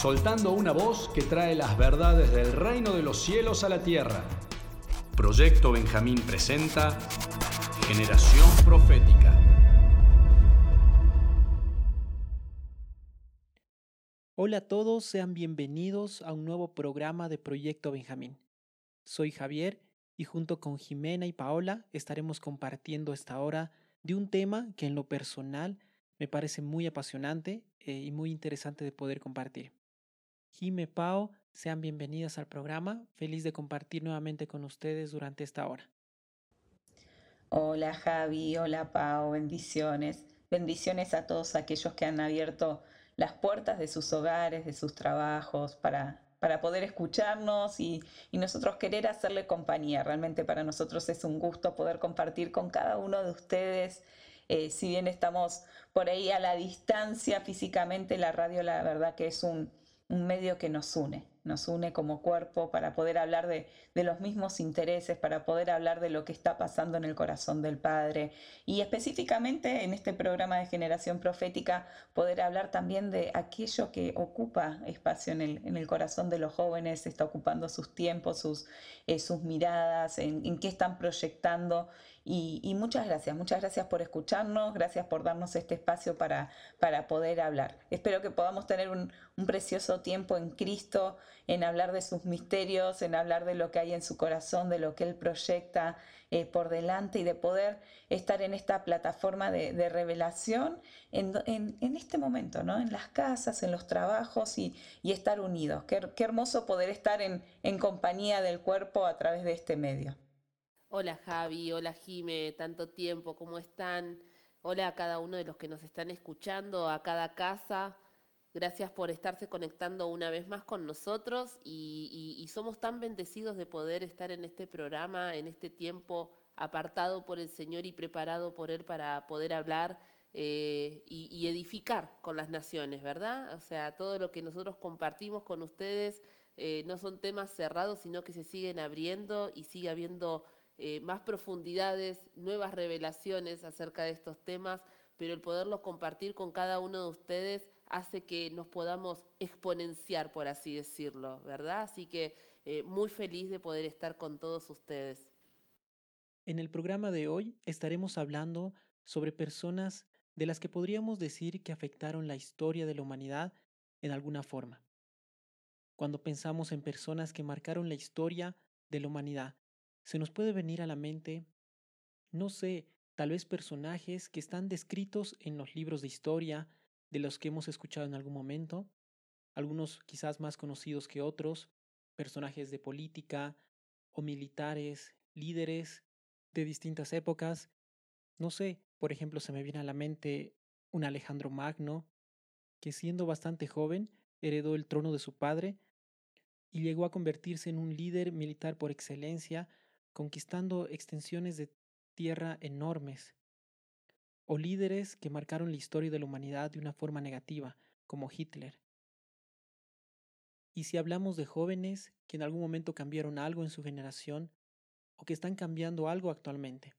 soltando una voz que trae las verdades del reino de los cielos a la tierra. Proyecto Benjamín presenta Generación Profética. Hola a todos, sean bienvenidos a un nuevo programa de Proyecto Benjamín. Soy Javier y junto con Jimena y Paola estaremos compartiendo esta hora de un tema que en lo personal me parece muy apasionante eh, y muy interesante de poder compartir. Jime Pao, sean bienvenidas al programa. Feliz de compartir nuevamente con ustedes durante esta hora. Hola Javi, hola Pao, bendiciones. Bendiciones a todos aquellos que han abierto las puertas de sus hogares, de sus trabajos, para, para poder escucharnos y, y, nosotros querer hacerle compañía. Realmente para nosotros es un gusto poder compartir con cada uno de ustedes. Eh, si bien estamos por ahí a la distancia físicamente, la radio la verdad que es un, un medio que nos une, nos une como cuerpo para poder hablar de, los mismos intereses, para poder hablar de lo que está pasando en el corazón del Padre y específicamente en este programa de generación profética poder hablar también de aquello que ocupa espacio en el, corazón de los jóvenes, está ocupando sus tiempos, sus, eh, miradas, en qué están proyectando y, muchas gracias, muchas gracias por escucharnos, gracias por darnos este espacio para, para poder hablar. Espero que podamos tener un, precioso tiempo en Cristo, en hablar de sus misterios, en hablar de lo que hay en su corazón, de lo que Él proyecta eh, por delante y de poder estar en esta plataforma de, revelación en, este momento, ¿no? en las casas, en los trabajos y, estar unidos. Qué, qué hermoso poder estar en, en compañía del cuerpo a través de este medio. Hola Javi, hola Jime, tanto tiempo, ¿cómo están? Hola a cada uno de los que nos están escuchando, a cada casa. Gracias por estarse conectando una vez más con nosotros y, somos tan bendecidos de poder estar en este programa, en este tiempo apartado por el Señor y preparado por Él para poder hablar eh, y, edificar con las naciones, ¿verdad? O sea, todo lo que nosotros compartimos con ustedes eh, no son temas cerrados, sino que se siguen abriendo y sigue habiendo eh, más profundidades, nuevas revelaciones acerca de estos temas, pero el poderlos compartir con cada uno de ustedes hace que nos podamos exponenciar, por así decirlo, ¿verdad? Así que eh, muy feliz de poder estar con todos ustedes. En el programa de hoy estaremos hablando sobre personas de las que podríamos decir que afectaron la historia de la humanidad en alguna forma. Cuando pensamos en personas que marcaron la historia de la humanidad, se nos puede venir a la mente, no sé, tal vez personajes que están descritos en los libros de historia, de los que hemos escuchado en algún momento, algunos quizás más conocidos que otros, personajes de política o militares, líderes de distintas épocas. No sé, por ejemplo, se me viene a la mente un Alejandro Magno, que siendo bastante joven heredó el trono de su padre y llegó a convertirse en un líder militar por excelencia conquistando extensiones de tierra enormes, o líderes que marcaron la historia de la humanidad de una forma negativa, como Hitler. Y si hablamos de jóvenes que en algún momento cambiaron algo en su generación, o que están cambiando algo actualmente,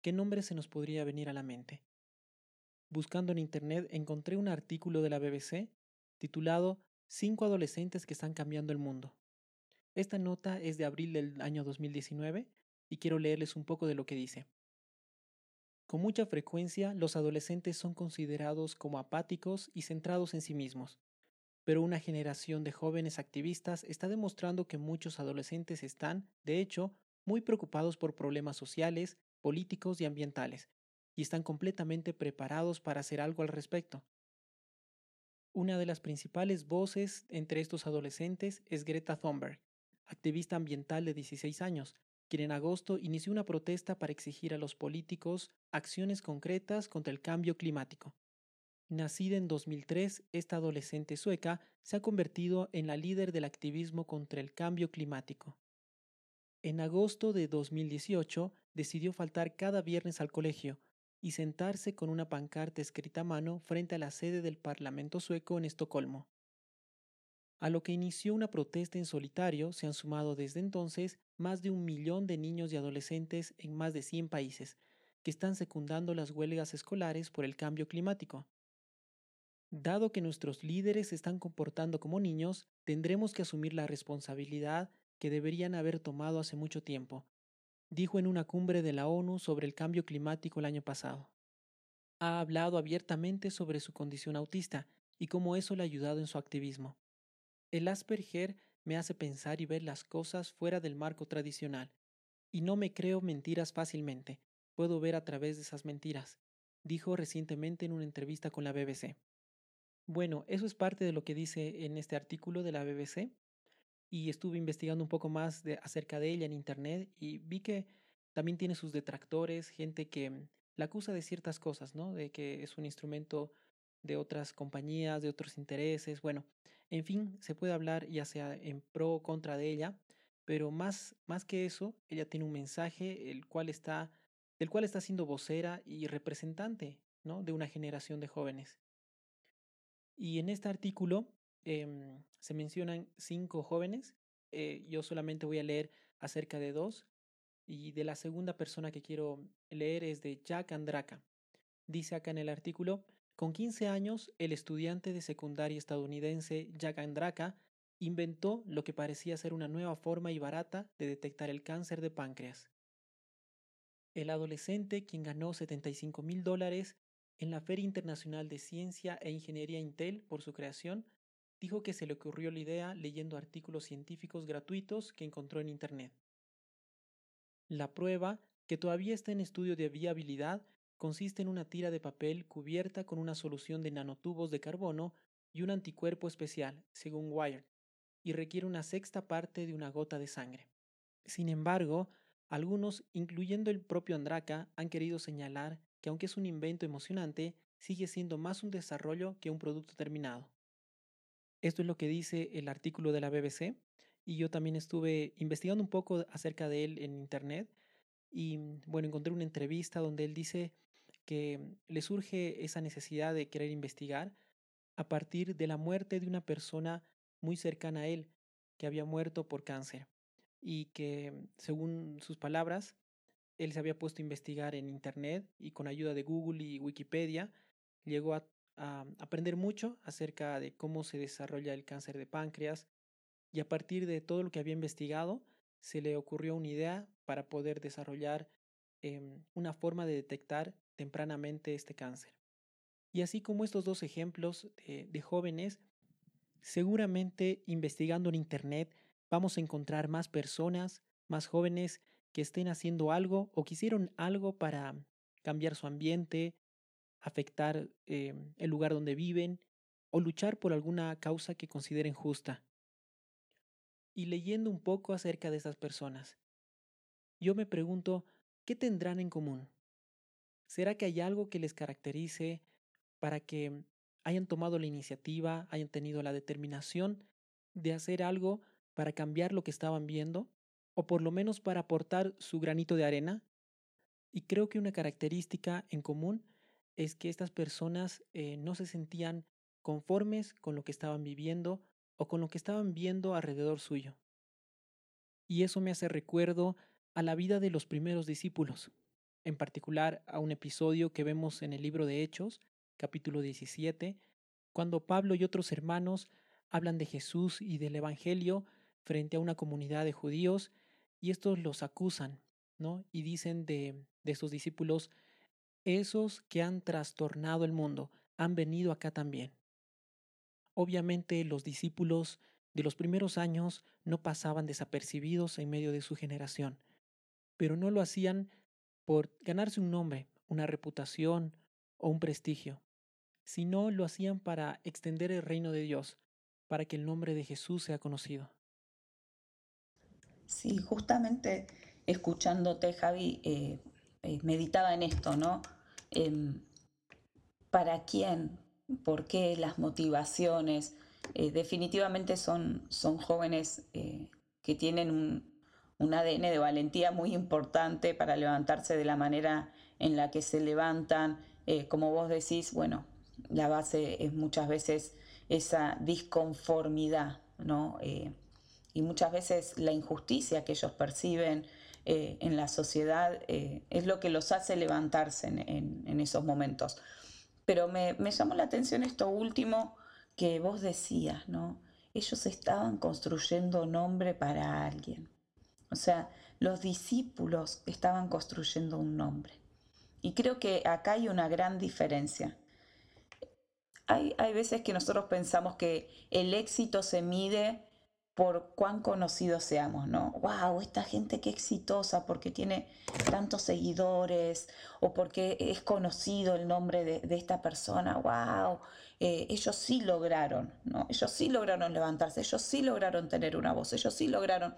¿qué nombre se nos podría venir a la mente? Buscando en Internet encontré un artículo de la BBC titulado Cinco adolescentes que están cambiando el mundo. Esta nota es de abril del año 2019 y quiero leerles un poco de lo que dice. Con mucha frecuencia los adolescentes son considerados como apáticos y centrados en sí mismos, pero una generación de jóvenes activistas está demostrando que muchos adolescentes están, de hecho, muy preocupados por problemas sociales, políticos y ambientales, y están completamente preparados para hacer algo al respecto. Una de las principales voces entre estos adolescentes es Greta Thunberg, activista ambiental de 16 años, quien en agosto inició una protesta para exigir a los políticos acciones concretas contra el cambio climático. Nacida en 2003, esta adolescente sueca se ha convertido en la líder del activismo contra el cambio climático. En agosto de 2018 decidió faltar cada viernes al colegio y sentarse con una pancarta escrita a mano frente a la sede del Parlamento sueco en Estocolmo. A lo que inició una protesta en solitario se han sumado desde entonces más de un millón de niños y adolescentes en más de 100 países, que están secundando las huelgas escolares por el cambio climático. Dado que nuestros líderes se están comportando como niños, tendremos que asumir la responsabilidad que deberían haber tomado hace mucho tiempo, dijo en una cumbre de la ONU sobre el cambio climático el año pasado. Ha hablado abiertamente sobre su condición autista y cómo eso le ha ayudado en su activismo. El Asperger me hace pensar y ver las cosas fuera del marco tradicional, y no me creo mentiras fácilmente, puedo ver a través de esas mentiras, dijo recientemente en una entrevista con la BBC. Bueno, eso es parte de lo que dice en este artículo de la BBC y estuve investigando un poco más de, acerca de ella en Internet y vi que también tiene sus detractores, gente que la acusa de ciertas cosas, ¿no? De que es un instrumento de otras compañías, de otros intereses, bueno, en fin, se puede hablar ya sea en pro o contra de ella, pero más, más que eso, ella tiene un mensaje el cual está, del cual está siendo vocera y representante, ¿no? De una generación de jóvenes. Y en este artículo em, se mencionan cinco jóvenes. Eh, yo solamente voy a leer acerca de dos. Y de la segunda persona que quiero leer es de Jack Andraka. Dice acá en el artículo, con 15 años, el estudiante de secundaria estadounidense Jack Andraka inventó lo que parecía ser una nueva forma y barata de detectar el cáncer de páncreas. El adolescente, quien ganó 75 mil dólares en la Feria Internacional de Ciencia e Ingeniería Intel por su creación, dijo que se le ocurrió la idea leyendo artículos científicos gratuitos que encontró en Internet. La prueba, que todavía está en estudio de viabilidad, consiste en una tira de papel cubierta con una solución de nanotubos de carbono y un anticuerpo especial, según Wired, y requiere una sexta parte de una gota de sangre. Sin embargo, algunos, incluyendo el propio Andraka, han querido señalar que aunque es un invento emocionante, sigue siendo más un desarrollo que un producto terminado. Esto es lo que dice el artículo de la BBC y yo también estuve investigando un poco acerca de él en internet y bueno, encontré una entrevista donde él dice que le surge esa necesidad de querer investigar a partir de la muerte de una persona muy cercana a él que había muerto por cáncer y que, según sus palabras, él se había puesto a investigar en Internet y con ayuda de Google y Wikipedia llegó a, aprender mucho acerca de cómo se desarrolla el cáncer de páncreas y a partir de todo lo que había investigado se le ocurrió una idea para poder desarrollar em, una forma de detectar tempranamente este cáncer. Y así como estos dos ejemplos de jóvenes, seguramente investigando en Internet vamos a encontrar más personas, más jóvenes que estén haciendo algo o que hicieron algo para cambiar su ambiente, afectar eh, el lugar donde viven o luchar por alguna causa que consideren justa. Y leyendo un poco acerca de esas personas, yo me pregunto, ¿qué tendrán en común? ¿Será que hay algo que les caracterice para que hayan tomado la iniciativa, hayan tenido la determinación de hacer algo para cambiar lo que estaban viendo? o por lo menos para aportar su granito de arena. Y creo que una característica en común es que estas personas eh, no se sentían conformes con lo que estaban viviendo o con lo que estaban viendo alrededor suyo. Y eso me hace recuerdo a la vida de los primeros discípulos, en particular a un episodio que vemos en el libro de Hechos, capítulo 17, cuando Pablo y otros hermanos hablan de Jesús y del Evangelio frente a una comunidad de judíos y estos los acusan, ¿no? Y dicen de, de sus discípulos, esos que han trastornado el mundo han venido acá también. Obviamente los discípulos de los primeros años no pasaban desapercibidos en medio de su generación, pero no lo hacían por ganarse un nombre, una reputación o un prestigio, sino lo hacían para extender el reino de Dios, para que el nombre de Jesús sea conocido. Sí, justamente escuchándote, Javi, eh, eh, meditaba en esto, ¿no? Em, ¿Para quién? ¿Por qué las motivaciones? Eh, definitivamente son, son jóvenes que tienen un, un, ADN de valentía muy importante para levantarse de la manera en la que se levantan. como vos decís, bueno, la base es muchas veces esa disconformidad, ¿no? y muchas veces la injusticia que ellos perciben eh, en la sociedad eh, es lo que los hace levantarse en, esos momentos. Pero me, me llamó la atención esto último que vos decías, ¿no? Ellos estaban construyendo nombre para alguien. O sea, los discípulos estaban construyendo un nombre. Y creo que acá hay una gran diferencia. Hay, hay veces que nosotros pensamos que el éxito se mide por cuán conocidos seamos, ¿no? ¡Wow! Esta gente qué exitosa porque tiene tantos seguidores o porque es conocido el nombre de, esta persona. ¡Wow! Eh, ellos sí lograron, ¿no? Ellos sí lograron levantarse, ellos sí lograron tener una voz, ellos sí lograron.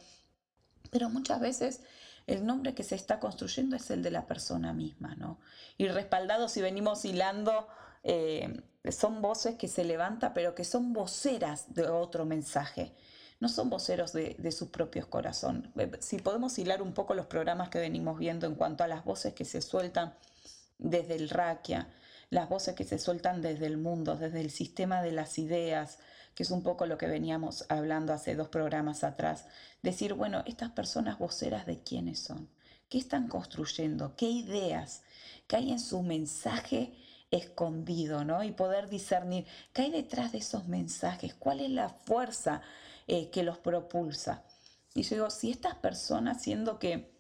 Pero muchas veces el nombre que se está construyendo es el de la persona misma, ¿no? Y respaldados si venimos hilando, eh, son voces que se levantan, pero que son voceras de otro mensaje no son voceros de, su propio corazón. Eh, si podemos hilar un poco los programas que venimos viendo en cuanto a las voces que se sueltan desde el raquia, las voces que se sueltan desde el mundo, desde el sistema de las ideas, que es un poco lo que veníamos hablando hace dos programas atrás. Decir, bueno, estas personas voceras de quiénes son, qué están construyendo, qué ideas, qué hay en su mensaje escondido, ¿no? Y poder discernir qué hay detrás de esos mensajes, cuál es la fuerza eh, que los propulsa. Y yo digo, si estas personas, siendo que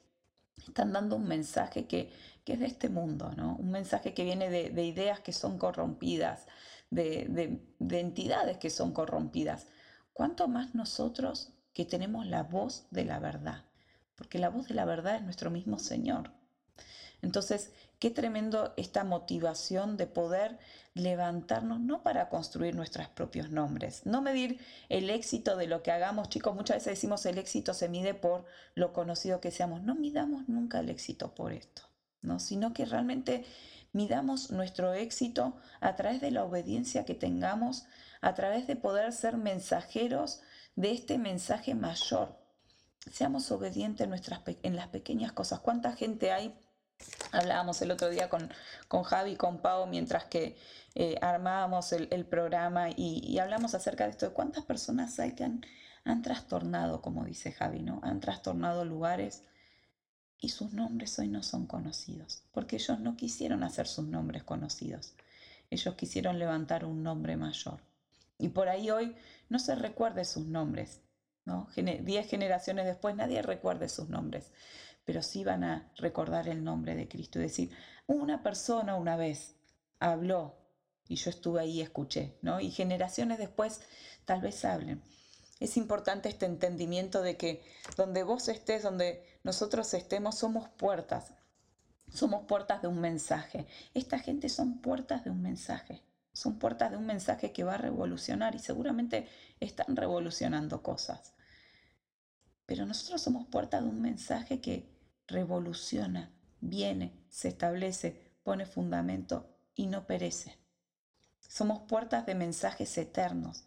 están dando un mensaje que, es de este mundo, ¿no? un mensaje que viene de, ideas que son corrompidas, de, de entidades que son corrompidas, ¿cuánto más nosotros que tenemos la voz de la verdad? Porque la voz de la verdad es nuestro mismo Señor. Entonces, qué tremendo esta motivación de poder levantarnos, no para construir nuestros propios nombres, no medir el éxito de lo que hagamos, chicos, muchas veces decimos el éxito se mide por lo conocido que seamos, no midamos nunca el éxito por esto, ¿no? sino que realmente midamos nuestro éxito a través de la obediencia que tengamos, a través de poder ser mensajeros de este mensaje mayor. Seamos obedientes en, nuestras, en las pequeñas cosas. ¿Cuánta gente hay Hablábamos el otro día con, con Javi y con Pau mientras que eh, armábamos el, programa y, hablamos acerca de esto, de cuántas personas hay que han, trastornado, como dice Javi, ¿no? Han trastornado lugares y sus nombres hoy no son conocidos, porque ellos no quisieron hacer sus nombres conocidos, ellos quisieron levantar un nombre mayor. Y por ahí hoy no se recuerde sus nombres, ¿no? diez generaciones después nadie recuerde sus nombres pero sí van a recordar el nombre de Cristo y decir, una persona una vez habló y yo estuve ahí y escuché, ¿no? Y generaciones después tal vez hablen. Es importante este entendimiento de que donde vos estés, donde nosotros estemos, somos puertas. Somos puertas de un mensaje. Esta gente son puertas de un mensaje. Son puertas de un mensaje que va a revolucionar y seguramente están revolucionando cosas. Pero nosotros somos puertas de un mensaje que revoluciona, viene, se establece, pone fundamento y no perece. Somos puertas de mensajes eternos.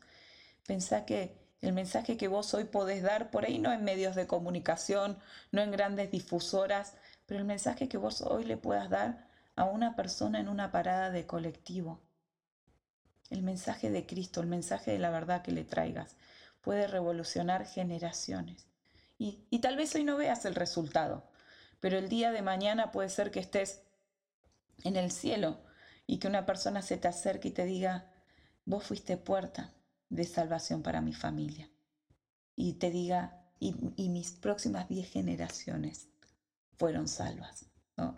Pensá que el mensaje que vos hoy podés dar por ahí no en medios de comunicación, no en grandes difusoras, pero el mensaje que vos hoy le puedas dar a una persona en una parada de colectivo. El mensaje de Cristo, el mensaje de la verdad que le traigas, puede revolucionar generaciones. Y, tal vez hoy no veas el resultado, pero el día de mañana puede ser que estés en el cielo y que una persona se te acerque y te diga, vos fuiste puerta de salvación para mi familia. Y te diga, y, mis próximas diez generaciones fueron salvas.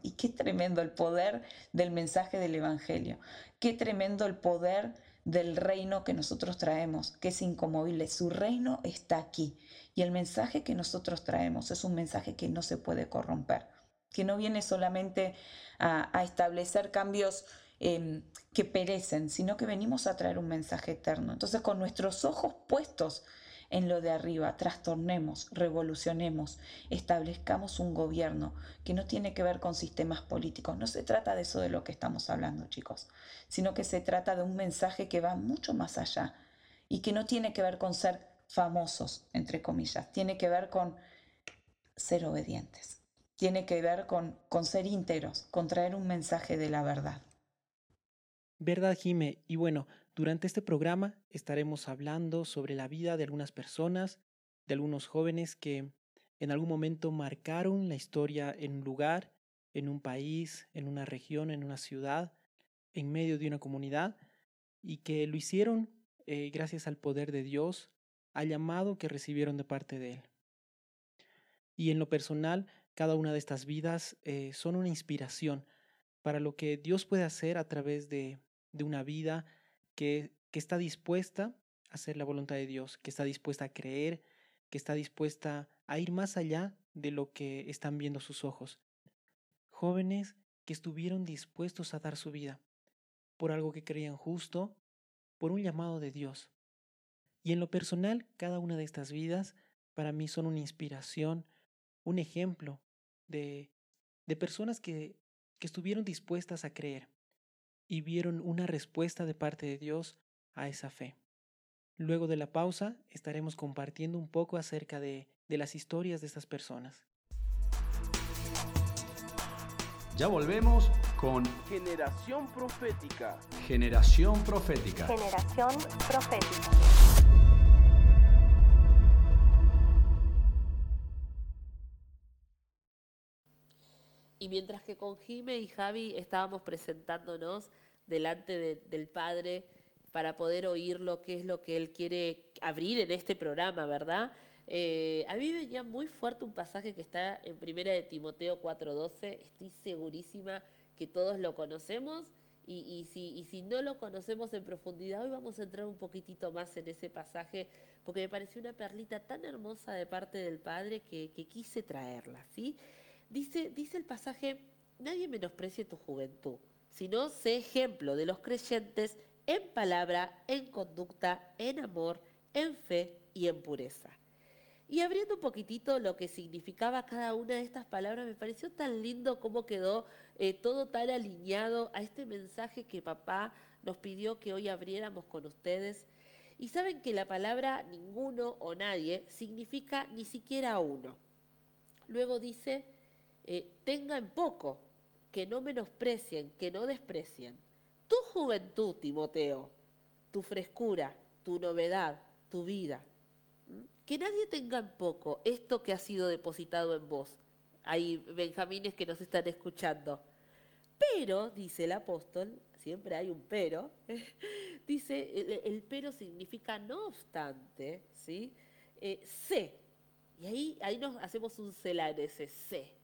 Y qué tremendo el poder del mensaje del Evangelio, qué tremendo el poder del reino que nosotros traemos, que es incomovible. Su reino está aquí. Y el mensaje que nosotros traemos es un mensaje que no se puede corromper, que no viene solamente a, establecer cambios em, que perecen, sino que venimos a traer un mensaje eterno. Entonces, con nuestros ojos puestos en lo de arriba, trastornemos, revolucionemos, establezcamos un gobierno que no tiene que ver con sistemas políticos. No se trata de eso de lo que estamos hablando, chicos, sino que se trata de un mensaje que va mucho más allá y que no tiene que ver con ser famosos, entre comillas, tiene que ver con ser obedientes, tiene que ver con, con ser íntegros, con traer un mensaje de la verdad. Verdad, Jime. Y bueno, durante este programa estaremos hablando sobre la vida de algunas personas, de algunos jóvenes que en algún momento marcaron la historia en un lugar, en un país, en una región, en una ciudad, en medio de una comunidad y que lo hicieron eh, gracias al poder de Dios, al llamado que recibieron de parte de Él. Y en lo personal, cada una de estas vidas eh, son una inspiración para lo que Dios puede hacer a través de, de una vida que, que está dispuesta a hacer la voluntad de Dios, que está dispuesta a creer, que está dispuesta a ir más allá de lo que están viendo sus ojos. Jóvenes que estuvieron dispuestos a dar su vida por algo que creían justo, por un llamado de Dios. Y en lo personal, cada una de estas vidas para mí son una inspiración, un ejemplo de, de personas que, que estuvieron dispuestas a creer y vieron una respuesta de parte de Dios a esa fe. Luego de la pausa estaremos compartiendo un poco acerca de, de las historias de estas personas. Ya volvemos con Generación Profética. Generación Profética. Generación Profética. Mientras que con Jime y Javi estábamos presentándonos delante de- del Padre para poder oír lo que es lo que Él quiere abrir en este programa, ¿verdad? Eh, a mí venía muy fuerte un pasaje que está en Primera de Timoteo 4:12. Estoy segurísima que todos lo conocemos y, y si, y si no lo conocemos en profundidad, hoy vamos a entrar un poquitito más en ese pasaje porque me pareció una perlita tan hermosa de parte del Padre que, que quise traerla, ¿sí? Dice, dice el pasaje, nadie menosprecie tu juventud, sino sé ejemplo de los creyentes en palabra, en conducta, en amor, en fe y en pureza. Y abriendo un poquitito lo que significaba cada una de estas palabras, me pareció tan lindo cómo quedó eh, todo tan alineado a este mensaje que papá nos pidió que hoy abriéramos con ustedes. Y saben que la palabra ninguno o nadie significa ni siquiera uno. Luego dice, eh, tengan poco, que no menosprecien, que no desprecien. Tu juventud, Timoteo, tu frescura, tu novedad, tu vida. Que nadie tenga en poco esto que ha sido depositado en vos. Hay benjamines que nos están escuchando. Pero, dice el apóstol, siempre hay un pero, dice, el, pero significa no obstante, ¿sí? Eh, sé. Y ahí, ahí nos hacemos un celar ese sé.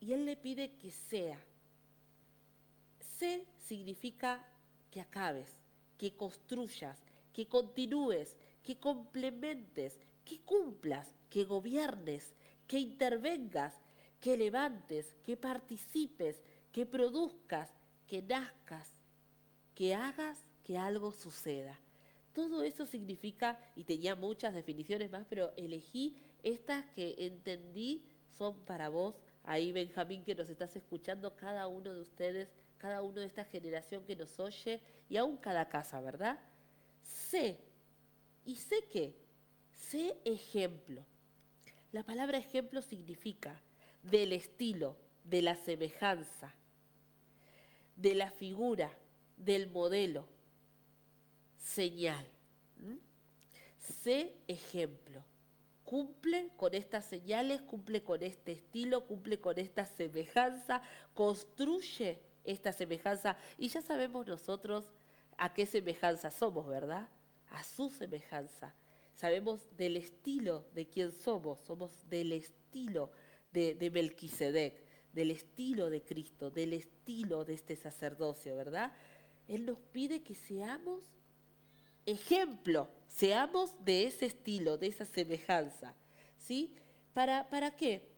Y él le pide que sea. Sé significa que acabes, que construyas, que continúes, que complementes, que cumplas, que gobiernes, que intervengas, que levantes, que participes, que produzcas, que nazcas, que hagas que algo suceda. Todo eso significa, y tenía muchas definiciones más, pero elegí estas que entendí son para vos. Ahí, Benjamín, que nos estás escuchando, cada uno de ustedes, cada uno de esta generación que nos oye, y aún cada casa, ¿verdad? Sé. ¿Y sé qué? Sé ejemplo. La palabra ejemplo significa del estilo, de la semejanza, de la figura, del modelo, señal. Sé ejemplo. Cumple con estas señales, cumple con este estilo, cumple con esta semejanza, construye esta semejanza. Y ya sabemos nosotros a qué semejanza somos, ¿verdad? A su semejanza. Sabemos del estilo de quién somos, somos del estilo de, de Melquisedec, del estilo de Cristo, del estilo de este sacerdocio, ¿verdad? Él nos pide que seamos ejemplo, seamos de ese estilo, de esa semejanza, ¿sí? ¿Para, para qué?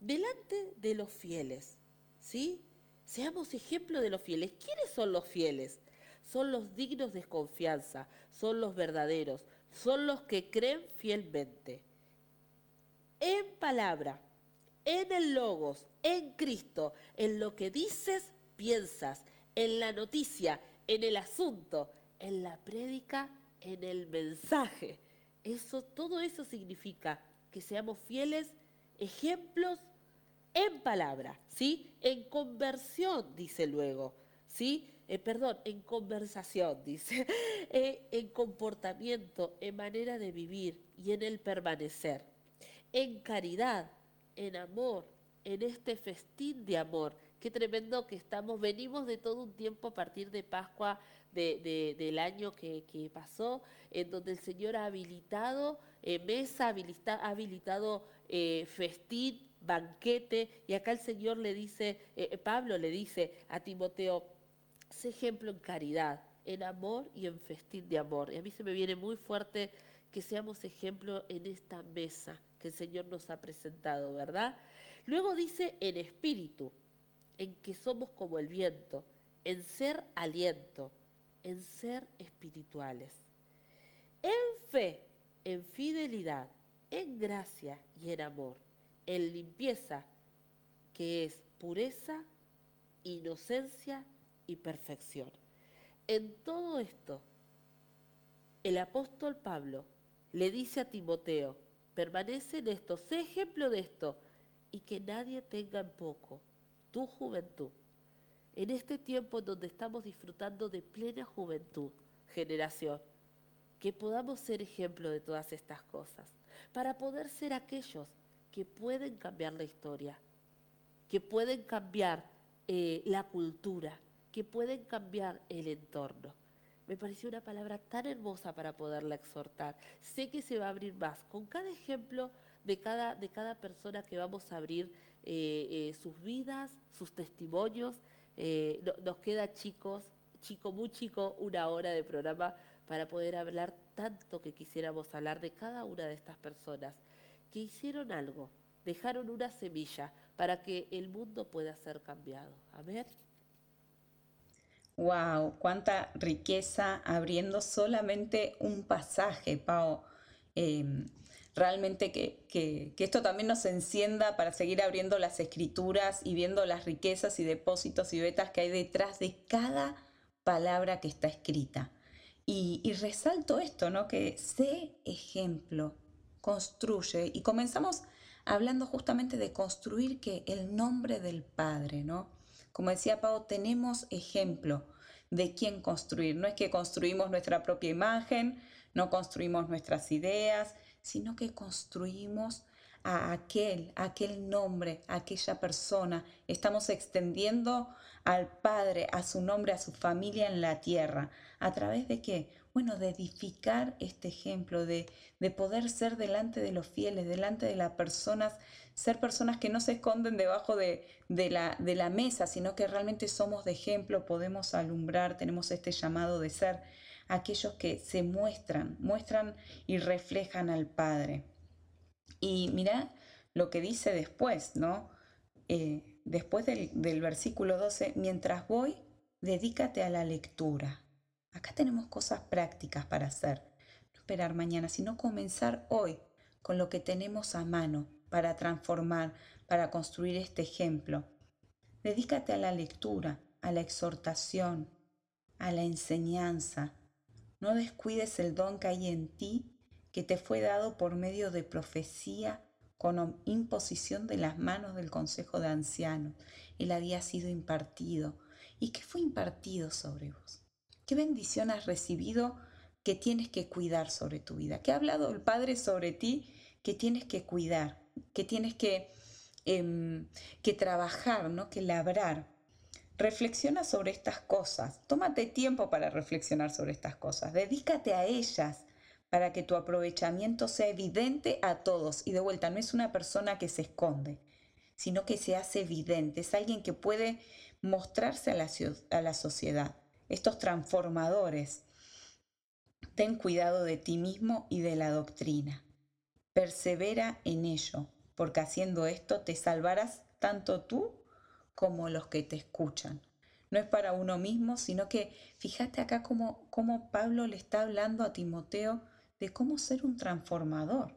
Delante de los fieles, ¿sí? Seamos ejemplo de los fieles. ¿Quiénes son los fieles? Son los dignos de confianza, son los verdaderos, son los que creen fielmente. En palabra, en el logos, en Cristo, en lo que dices, piensas, en la noticia, en el asunto, en la prédica, en el mensaje. Eso, todo eso significa que seamos fieles, ejemplos en palabra, ¿sí? En conversión, dice luego, ¿sí? Eh, perdón, en conversación, dice, eh, en comportamiento, en manera de vivir y en el permanecer, en caridad, en amor, en este festín de amor Qué tremendo que estamos, venimos de todo un tiempo a partir de Pascua del año que, pasó, en donde el Señor ha habilitado eh, mesa, ha habilitado eh, festín, banquete, y acá el Señor le dice, eh, Pablo le dice a Timoteo, sé ejemplo en caridad, en amor y en festín de amor. Y a mí se me viene muy fuerte que seamos ejemplo en esta mesa que el Señor nos ha presentado, ¿verdad? Luego dice en espíritu, en que somos como el viento, en ser aliento, en ser espirituales, en fe, en fidelidad, en gracia y en amor, en limpieza, que es pureza, inocencia y perfección. En todo esto, el apóstol Pablo le dice a Timoteo, permanece en esto, sé ejemplo de esto, y que nadie tenga en poco tu juventud. En este tiempo en donde estamos disfrutando de plena juventud, generación, que podamos ser ejemplo de todas estas cosas, para poder ser aquellos que pueden cambiar la historia, que pueden cambiar eh, la cultura, que pueden cambiar el entorno. Me pareció una palabra tan hermosa para poderla exhortar. Sé que se va a abrir más. Con cada ejemplo de cada, de cada persona que vamos a abrir eh, eh, sus vidas, sus testimonios, eh, nos queda chicos, chico, muy chico, una hora de programa para poder hablar tanto que quisiéramos hablar de cada una de estas personas que hicieron algo, dejaron una semilla para que el mundo pueda ser cambiado. A ver. Wow, cuánta riqueza abriendo solamente un pasaje, Pau. Em, realmente que, que, esto también nos encienda para seguir abriendo las escrituras y viendo las riquezas y depósitos y vetas que hay detrás de cada palabra que está escrita. Y, resalto esto, ¿no? Que sé ejemplo, construye. Y comenzamos hablando justamente de construir que el nombre del Padre, ¿no? Como decía Pau, tenemos ejemplo de quién construir. No es que construimos nuestra propia imagen, no construimos nuestras ideas, sino que construimos a aquel, aquel nombre, aquella persona. Estamos extendiendo al Padre, a su nombre, a su familia en la tierra. ¿A través de qué? Bueno, de edificar este ejemplo, de, de poder ser delante de los fieles, delante de las personas ser personas que no se esconden debajo de, la, de la mesa, sino que realmente somos de ejemplo, podemos alumbrar, tenemos este llamado de ser aquellos que se muestran, muestran y reflejan al Padre. Y mira lo que dice después, ¿no? Eh, después del, del versículo 12, mientras voy, dedícate a la lectura. Acá tenemos cosas prácticas para hacer. No esperar mañana, sino comenzar hoy con lo que tenemos a mano para transformar, para construir este ejemplo. Dedícate a la lectura, a la exhortación, a la enseñanza. No descuides el don que hay en ti, que te fue dado por medio de profecía con imposición de las manos del Consejo de Ancianos. Él había sido impartido. ¿Y qué fue impartido sobre vos? ¿Qué bendición has recibido que tienes que cuidar sobre tu vida? ¿Qué ha hablado el Padre sobre ti que tienes que cuidar? que tienes que, em, que trabajar, ¿no? que labrar. Reflexiona sobre estas cosas, tómate tiempo para reflexionar sobre estas cosas, dedícate a ellas para que tu aprovechamiento sea evidente a todos. Y de vuelta, no es una persona que se esconde, sino que se hace evidente, es alguien que puede mostrarse a la, la sociedad. Estos transformadores, ten cuidado de ti mismo y de la doctrina. Persevera en ello, porque haciendo esto te salvarás tanto tú como los que te escuchan. No es para uno mismo, sino que fíjate acá cómo, Pablo le está hablando a Timoteo de cómo ser un transformador,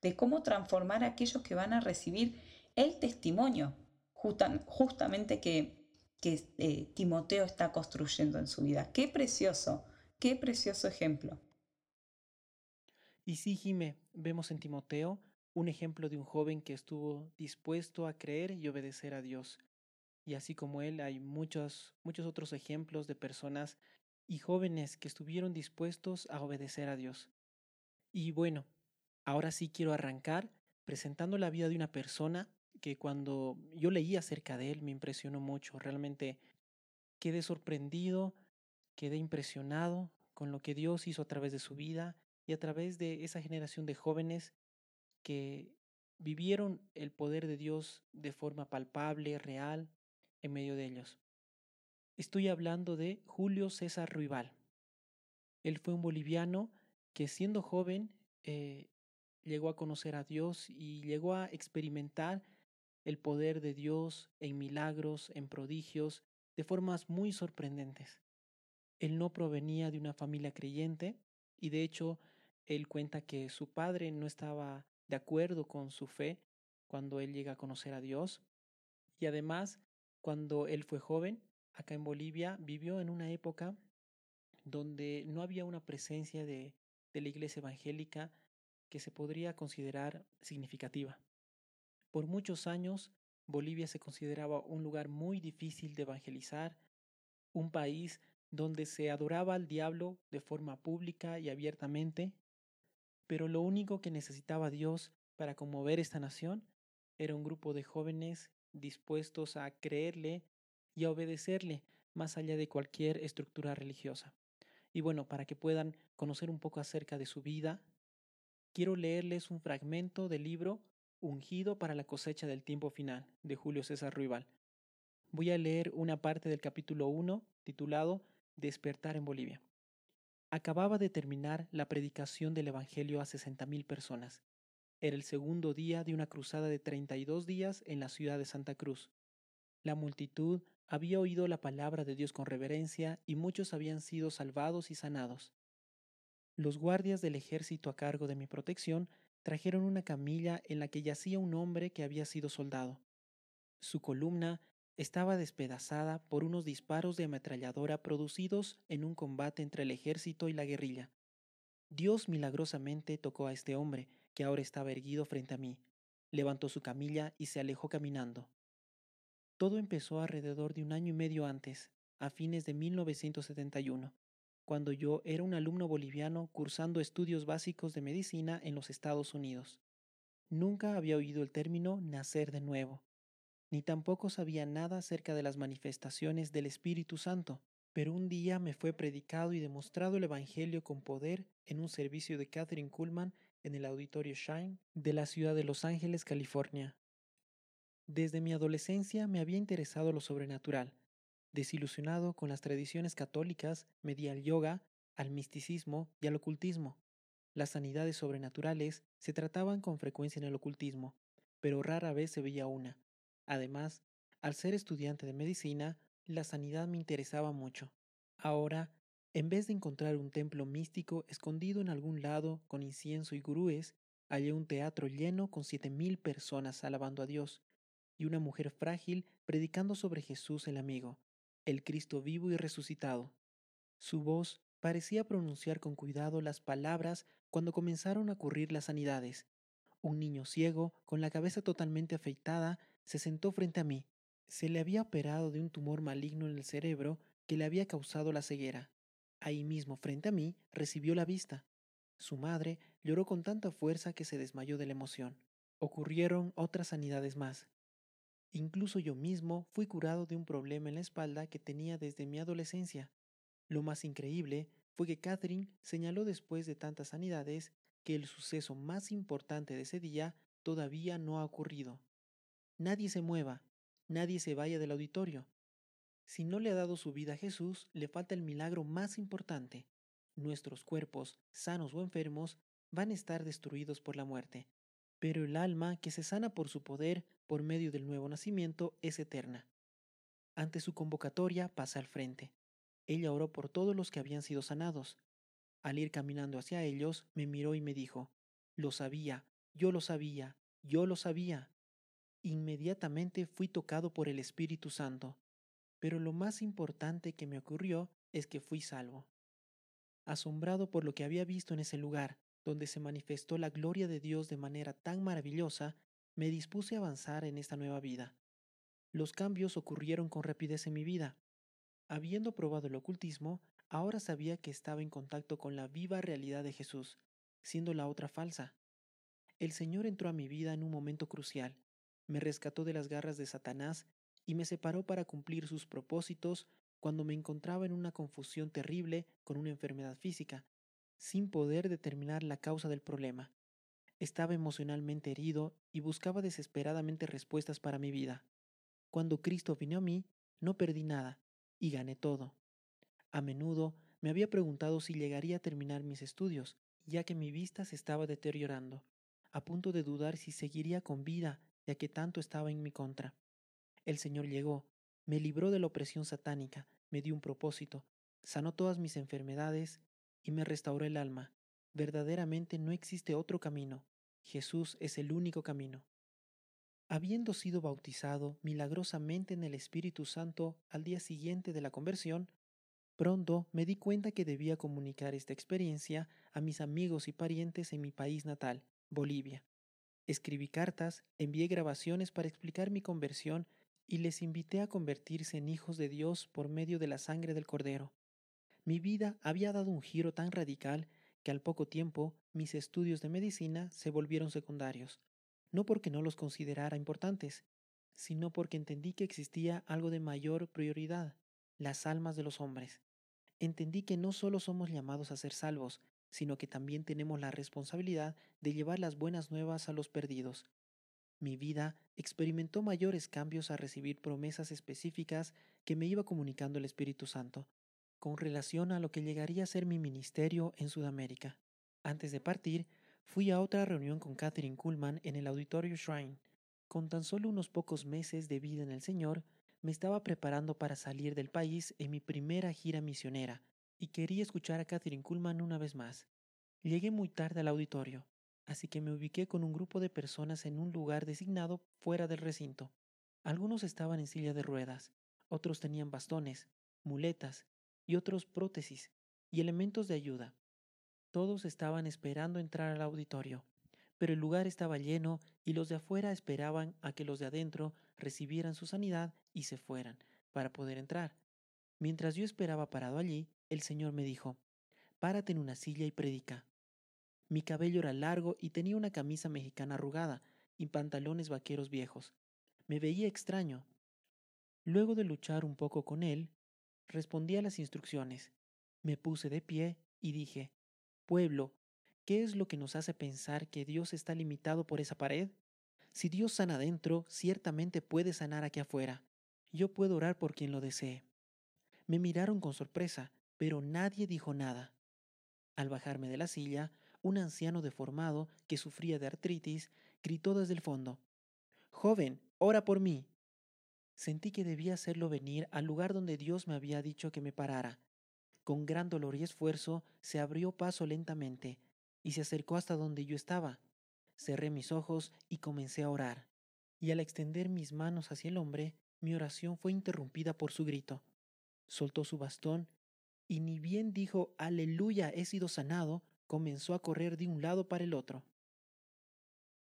de cómo transformar a aquellos que van a recibir el testimonio justamente que, que eh, Timoteo está construyendo en su vida. Qué precioso, qué precioso ejemplo. Y sí, Jime, vemos en Timoteo un ejemplo de un joven que estuvo dispuesto a creer y obedecer a Dios. Y así como él, hay muchos, muchos otros ejemplos de personas y jóvenes que estuvieron dispuestos a obedecer a Dios. Y bueno, ahora sí quiero arrancar presentando la vida de una persona que cuando yo leí acerca de él me impresionó mucho. Realmente quedé sorprendido, quedé impresionado con lo que Dios hizo a través de su vida y a través de esa generación de jóvenes que vivieron el poder de Dios de forma palpable, real, en medio de ellos. Estoy hablando de Julio César Ruibal. Él fue un boliviano que siendo joven eh, llegó a conocer a Dios y llegó a experimentar el poder de Dios en milagros, en prodigios, de formas muy sorprendentes. Él no provenía de una familia creyente y de hecho él cuenta que su padre no estaba de acuerdo con su fe cuando él llega a conocer a Dios. Y además, cuando él fue joven, acá en Bolivia, vivió en una época donde no había una presencia de, de la iglesia evangélica que se podría considerar significativa. Por muchos años, Bolivia se consideraba un lugar muy difícil de evangelizar, un país donde se adoraba al diablo de forma pública y abiertamente, pero lo único que necesitaba Dios para conmover esta nación era un grupo de jóvenes dispuestos a creerle y a obedecerle más allá de cualquier estructura religiosa. Y bueno, para que puedan conocer un poco acerca de su vida, quiero leerles un fragmento del libro Ungido para la cosecha del tiempo final de Julio César Ruibal. Voy a leer una parte del capítulo 1 titulado Despertar en Bolivia. Acababa de terminar la predicación del Evangelio a 60.000 personas. Era el segundo día de una cruzada de 32 días en la ciudad de Santa Cruz. La multitud había oído la palabra de Dios con reverencia y muchos habían sido salvados y sanados. Los guardias del ejército a cargo de mi protección trajeron una camilla en la que yacía un hombre que había sido soldado. Su columna estaba despedazada por unos disparos de ametralladora producidos en un combate entre el ejército y la guerrilla. Dios milagrosamente tocó a este hombre, que ahora estaba erguido frente a mí, levantó su camilla y se alejó caminando. Todo empezó alrededor de un año y medio antes, a fines de 1971, cuando yo era un alumno boliviano cursando estudios básicos de medicina en los Estados Unidos. Nunca había oído el término nacer de nuevo, ni tampoco sabía nada acerca de las manifestaciones del Espíritu Santo, pero un día me fue predicado y demostrado el Evangelio con poder en un servicio de Catherine Kuhlman en el Auditorio Shine de la ciudad de Los Ángeles, California. Desde mi adolescencia me había interesado lo sobrenatural. Desilusionado con las tradiciones católicas, me di al yoga, al misticismo y al ocultismo. Las sanidades sobrenaturales se trataban con frecuencia en el ocultismo, pero rara vez se veía una. Además, al ser estudiante de medicina, la sanidad me interesaba mucho. Ahora, en vez de encontrar un templo místico escondido en algún lado con incienso y gurúes, hallé un teatro lleno con siete mil personas alabando a Dios y una mujer frágil predicando sobre Jesús el amigo, el Cristo vivo y resucitado. Su voz parecía pronunciar con cuidado las palabras cuando comenzaron a ocurrir las sanidades. Un niño ciego, con la cabeza totalmente afeitada, se sentó frente a mí. Se le había operado de un tumor maligno en el cerebro que le había causado la ceguera. Ahí mismo, frente a mí, recibió la vista. Su madre lloró con tanta fuerza que se desmayó de la emoción. Ocurrieron otras sanidades más. Incluso yo mismo fui curado de un problema en la espalda que tenía desde mi adolescencia. Lo más increíble fue que Catherine señaló después de tantas sanidades que el suceso más importante de ese día todavía no ha ocurrido. Nadie se mueva, nadie se vaya del auditorio. Si no le ha dado su vida a Jesús, le falta el milagro más importante. Nuestros cuerpos, sanos o enfermos, van a estar destruidos por la muerte, pero el alma que se sana por su poder, por medio del nuevo nacimiento, es eterna. Ante su convocatoria pasa al frente. Ella oró por todos los que habían sido sanados. Al ir caminando hacia ellos, me miró y me dijo, Lo sabía, yo lo sabía, yo lo sabía. Inmediatamente fui tocado por el Espíritu Santo, pero lo más importante que me ocurrió es que fui salvo. Asombrado por lo que había visto en ese lugar, donde se manifestó la gloria de Dios de manera tan maravillosa, me dispuse a avanzar en esta nueva vida. Los cambios ocurrieron con rapidez en mi vida. Habiendo probado el ocultismo, ahora sabía que estaba en contacto con la viva realidad de Jesús, siendo la otra falsa. El Señor entró a mi vida en un momento crucial, me rescató de las garras de Satanás y me separó para cumplir sus propósitos cuando me encontraba en una confusión terrible con una enfermedad física, sin poder determinar la causa del problema. Estaba emocionalmente herido y buscaba desesperadamente respuestas para mi vida. Cuando Cristo vino a mí, no perdí nada y gané todo. A menudo me había preguntado si llegaría a terminar mis estudios, ya que mi vista se estaba deteriorando, a punto de dudar si seguiría con vida, ya que tanto estaba en mi contra. El Señor llegó, me libró de la opresión satánica, me dio un propósito, sanó todas mis enfermedades y me restauró el alma. Verdaderamente no existe otro camino. Jesús es el único camino. Habiendo sido bautizado milagrosamente en el Espíritu Santo al día siguiente de la conversión, pronto me di cuenta que debía comunicar esta experiencia a mis amigos y parientes en mi país natal, Bolivia. Escribí cartas, envié grabaciones para explicar mi conversión y les invité a convertirse en hijos de Dios por medio de la sangre del Cordero. Mi vida había dado un giro tan radical que al poco tiempo mis estudios de medicina se volvieron secundarios no porque no los considerara importantes, sino porque entendí que existía algo de mayor prioridad, las almas de los hombres. Entendí que no solo somos llamados a ser salvos, sino que también tenemos la responsabilidad de llevar las buenas nuevas a los perdidos. Mi vida experimentó mayores cambios a recibir promesas específicas que me iba comunicando el Espíritu Santo, con relación a lo que llegaría a ser mi ministerio en Sudamérica. Antes de partir, Fui a otra reunión con Catherine Kuhlman en el Auditorio Shrine. Con tan solo unos pocos meses de vida en el Señor, me estaba preparando para salir del país en mi primera gira misionera y quería escuchar a Catherine Kuhlman una vez más. Llegué muy tarde al auditorio, así que me ubiqué con un grupo de personas en un lugar designado fuera del recinto. Algunos estaban en silla de ruedas, otros tenían bastones, muletas y otros prótesis y elementos de ayuda. Todos estaban esperando entrar al auditorio, pero el lugar estaba lleno y los de afuera esperaban a que los de adentro recibieran su sanidad y se fueran para poder entrar. Mientras yo esperaba parado allí, el Señor me dijo, Párate en una silla y predica. Mi cabello era largo y tenía una camisa mexicana arrugada y pantalones vaqueros viejos. Me veía extraño. Luego de luchar un poco con él, respondí a las instrucciones. Me puse de pie y dije, Pueblo, ¿qué es lo que nos hace pensar que Dios está limitado por esa pared? Si Dios sana adentro, ciertamente puede sanar aquí afuera. Yo puedo orar por quien lo desee. Me miraron con sorpresa, pero nadie dijo nada. Al bajarme de la silla, un anciano deformado que sufría de artritis gritó desde el fondo, Joven, ora por mí. Sentí que debía hacerlo venir al lugar donde Dios me había dicho que me parara. Con gran dolor y esfuerzo se abrió paso lentamente y se acercó hasta donde yo estaba. Cerré mis ojos y comencé a orar. Y al extender mis manos hacia el hombre, mi oración fue interrumpida por su grito. Soltó su bastón y ni bien dijo Aleluya, he sido sanado, comenzó a correr de un lado para el otro.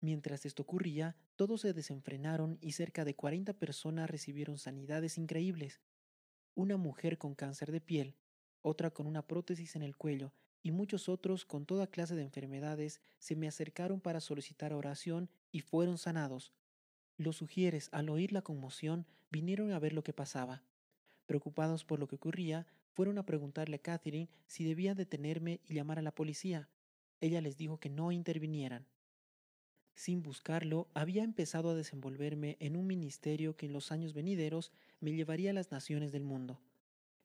Mientras esto ocurría, todos se desenfrenaron y cerca de cuarenta personas recibieron sanidades increíbles. Una mujer con cáncer de piel, otra con una prótesis en el cuello y muchos otros con toda clase de enfermedades se me acercaron para solicitar oración y fueron sanados. Los sugieres, al oír la conmoción, vinieron a ver lo que pasaba. Preocupados por lo que ocurría, fueron a preguntarle a Catherine si debía detenerme y llamar a la policía. Ella les dijo que no intervinieran. Sin buscarlo, había empezado a desenvolverme en un ministerio que en los años venideros me llevaría a las naciones del mundo.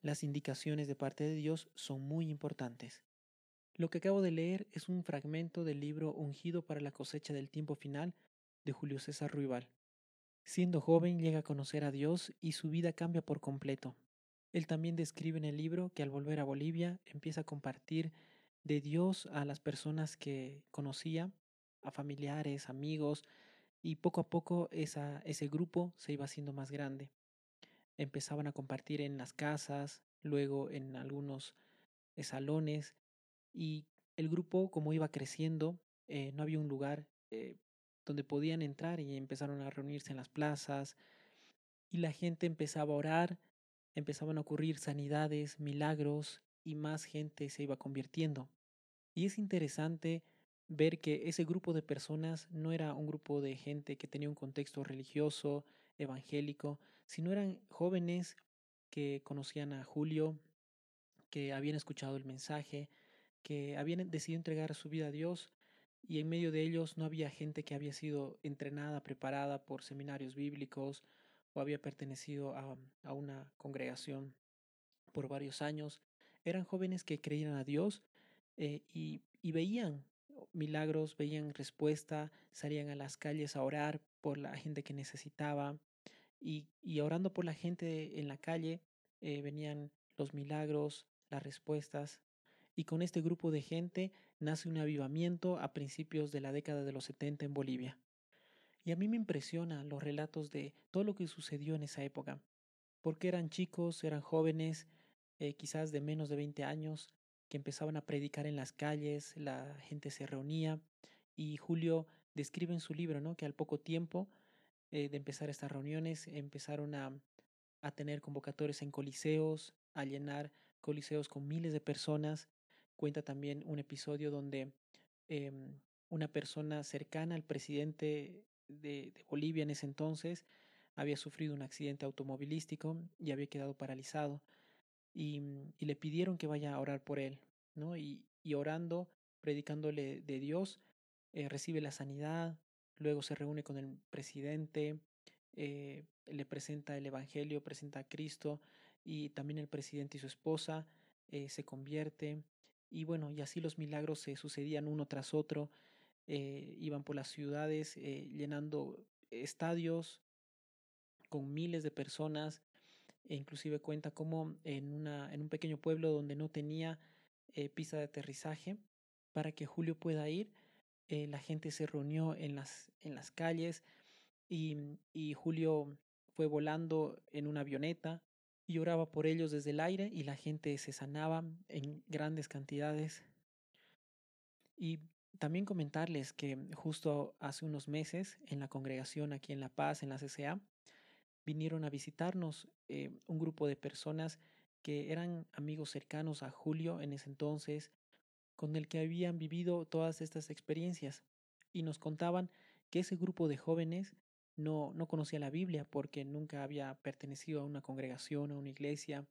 Las indicaciones de parte de Dios son muy importantes. Lo que acabo de leer es un fragmento del libro Ungido para la cosecha del tiempo final de Julio César Ruibal. Siendo joven llega a conocer a Dios y su vida cambia por completo. Él también describe en el libro que al volver a Bolivia empieza a compartir de Dios a las personas que conocía, a familiares, amigos, y poco a poco esa, ese grupo se iba haciendo más grande. Empezaban a compartir en las casas, luego en algunos salones y el grupo como iba creciendo, eh, no había un lugar eh, donde podían entrar y empezaron a reunirse en las plazas y la gente empezaba a orar, empezaban a ocurrir sanidades, milagros y más gente se iba convirtiendo. Y es interesante ver que ese grupo de personas no era un grupo de gente que tenía un contexto religioso, evangélico, sino eran jóvenes que conocían a Julio, que habían escuchado el mensaje, que habían decidido entregar su vida a Dios y en medio de ellos no había gente que había sido entrenada, preparada por seminarios bíblicos o había pertenecido a, a una congregación por varios años. Eran jóvenes que creían a Dios eh, y, veían milagros, veían respuesta, salían a las calles a orar por la gente que necesitaba y, y orando por la gente en la calle eh, venían los milagros, las respuestas y con este grupo de gente nace un avivamiento a principios de la década de los 70 en Bolivia. Y a mí me impresionan los relatos de todo lo que sucedió en esa época, porque eran chicos, eran jóvenes, eh, quizás de menos de 20 años, que empezaban a predicar en las calles, la gente se reunía y Julio describe en su libro ¿no? que al poco tiempo eh, de empezar estas reuniones empezaron a, a tener convocatorias en coliseos, a llenar coliseos con miles de personas. Cuenta también un episodio donde eh, una persona cercana al presidente de, Bolivia en ese entonces había sufrido un accidente automovilístico y había quedado paralizado. Y, y le pidieron que vaya a orar por él, ¿no? Y, y orando, predicándole de Dios, eh, recibe la sanidad, luego se reúne con el presidente, eh, le presenta el Evangelio, presenta a Cristo y también el presidente y su esposa eh, se convierte y bueno, y así los milagros se sucedían uno tras otro, eh, iban por las ciudades eh, llenando estadios con miles de personas, e inclusive cuenta como en, una, en un pequeño pueblo donde no tenía eh, pista de aterrizaje, para que Julio pueda ir, la gente se reunió en las, en las calles y, y Julio fue volando en una avioneta y oraba por ellos desde el aire y la gente se sanaba en grandes cantidades. Y también comentarles que justo hace unos meses en la congregación aquí en La Paz, en la CCA, vinieron a visitarnos eh, un grupo de personas que eran amigos cercanos a Julio en ese entonces, con el que habían vivido todas estas experiencias y nos contaban que ese grupo de jóvenes no, no conocía la Biblia porque nunca había pertenecido a una congregación, a una iglesia.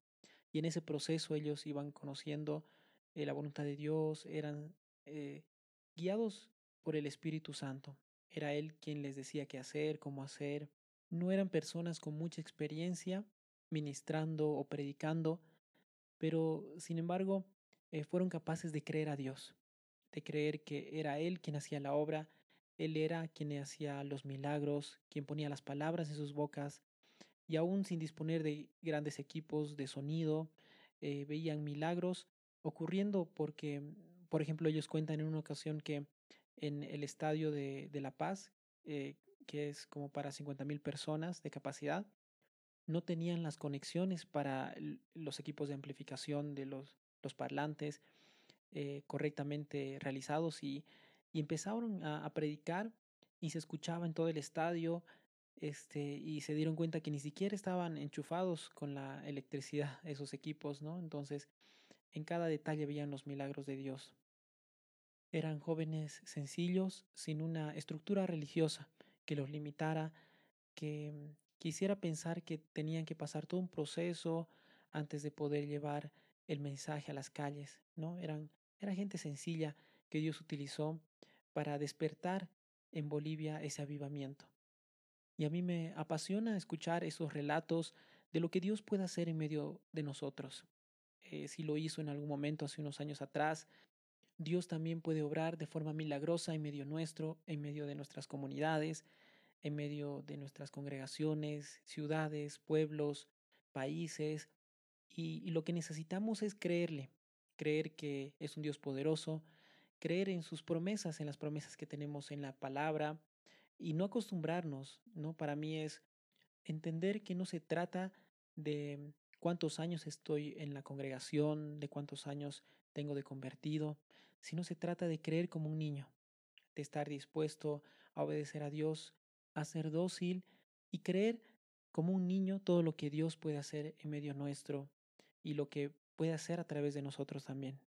Y en ese proceso ellos iban conociendo eh, la voluntad de Dios, eran eh, guiados por el Espíritu Santo. Era Él quien les decía qué hacer, cómo hacer. No eran personas con mucha experiencia ministrando o predicando, pero sin embargo eh, fueron capaces de creer a Dios, de creer que era Él quien hacía la obra él era quien hacía los milagros, quien ponía las palabras en sus bocas, y aún sin disponer de grandes equipos de sonido, eh, veían milagros ocurriendo porque, por ejemplo, ellos cuentan en una ocasión que en el estadio de, La Paz, eh, que es como para 50 mil personas de capacidad, no tenían las conexiones para los equipos de amplificación de los, parlantes eh, correctamente realizados y y empezaron a, a, predicar y se escuchaba en todo el estadio este y se dieron cuenta que ni siquiera estaban enchufados con la electricidad esos equipos, ¿no? Entonces, en cada detalle veían los milagros de Dios. Eran jóvenes sencillos, sin una estructura religiosa que los limitara, que mm, quisiera pensar que tenían que pasar todo un proceso antes de poder llevar el mensaje a las calles, ¿no? Eran, era gente sencilla que Dios utilizó para despertar en Bolivia ese avivamiento. Y a mí me apasiona escuchar esos relatos de lo que Dios puede hacer en medio de nosotros. Eh, si lo hizo en algún momento hace unos años atrás, Dios también puede obrar de forma milagrosa en medio nuestro, en medio de nuestras comunidades, en medio de nuestras congregaciones, ciudades, pueblos, países. Y, lo que necesitamos es creerle, creer que es un Dios poderoso, creer en sus promesas, en las promesas que tenemos en la palabra y no acostumbrarnos, ¿no? Para mí es entender que no se trata de cuántos años estoy en la congregación, de cuántos años tengo de convertido, sino se trata de creer como un niño, de estar dispuesto a obedecer a Dios, a ser dócil y creer como un niño todo lo que Dios puede hacer en medio nuestro y lo que puede hacer a través de nosotros también.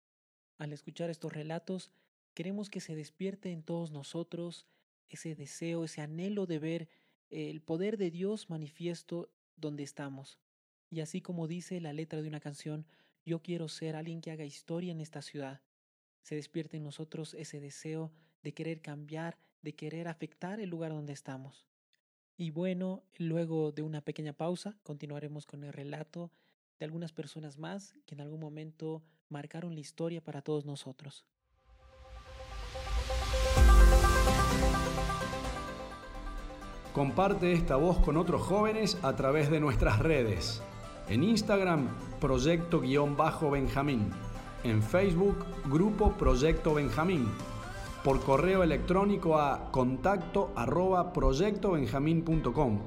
Al escuchar estos relatos, queremos que se despierte en todos nosotros ese deseo, ese anhelo de ver el poder de Dios manifiesto donde estamos. Y así como dice la letra de una canción, yo quiero ser alguien que haga historia en esta ciudad. Se despierte en nosotros ese deseo de querer cambiar, de querer afectar el lugar donde estamos. Y bueno, luego de una pequeña pausa, continuaremos con el relato de algunas personas más que en algún momento marcaron la historia para todos nosotros. Comparte esta voz con otros jóvenes a través de nuestras redes. En Instagram, Proyecto-Benjamín. En Facebook, Grupo Proyecto Benjamín por correo electrónico a contacto arroba proyectobenjamín.com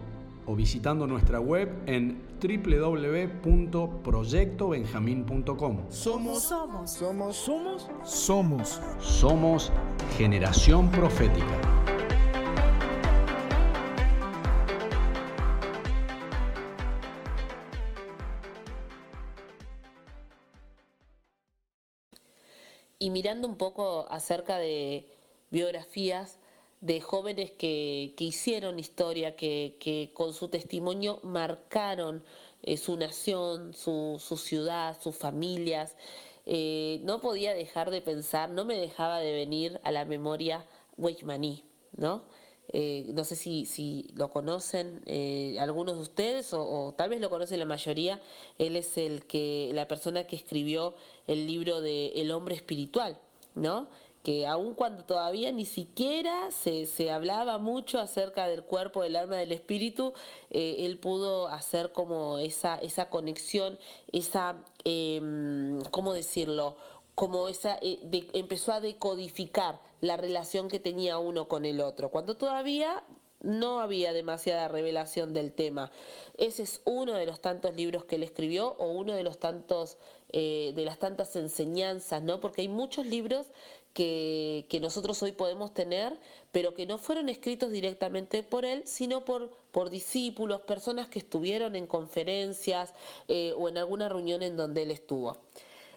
o visitando nuestra web en www.proyectobenjamín.com. Somos, somos, somos, somos, somos, somos generación profética. Mirando un poco acerca de biografías de jóvenes que, hicieron historia, que, con su testimonio marcaron eh, su nación, su, ciudad, sus familias, eh, no podía dejar de pensar, no me dejaba de venir a la memoria Weikmaní, ¿no? Eh, no sé si, lo conocen eh, algunos de ustedes o, tal vez lo conocen la mayoría. Él es el que, la persona que escribió el libro de El hombre espiritual, ¿no? Que aun cuando todavía ni siquiera se, se hablaba mucho acerca del cuerpo, del alma, del espíritu, eh, él pudo hacer como esa, esa conexión, esa, em, ¿cómo decirlo? Como esa, empezó a decodificar la relación que tenía uno con el otro, cuando todavía no había demasiada revelación del tema. Ese es uno de los tantos libros que él escribió o uno de los tantos eh, de las tantas enseñanzas, ¿no? Porque hay muchos libros que, nosotros hoy podemos tener, pero que no fueron escritos directamente por él, sino por, por discípulos, personas que estuvieron en conferencias eh, o en alguna reunión en donde él estuvo.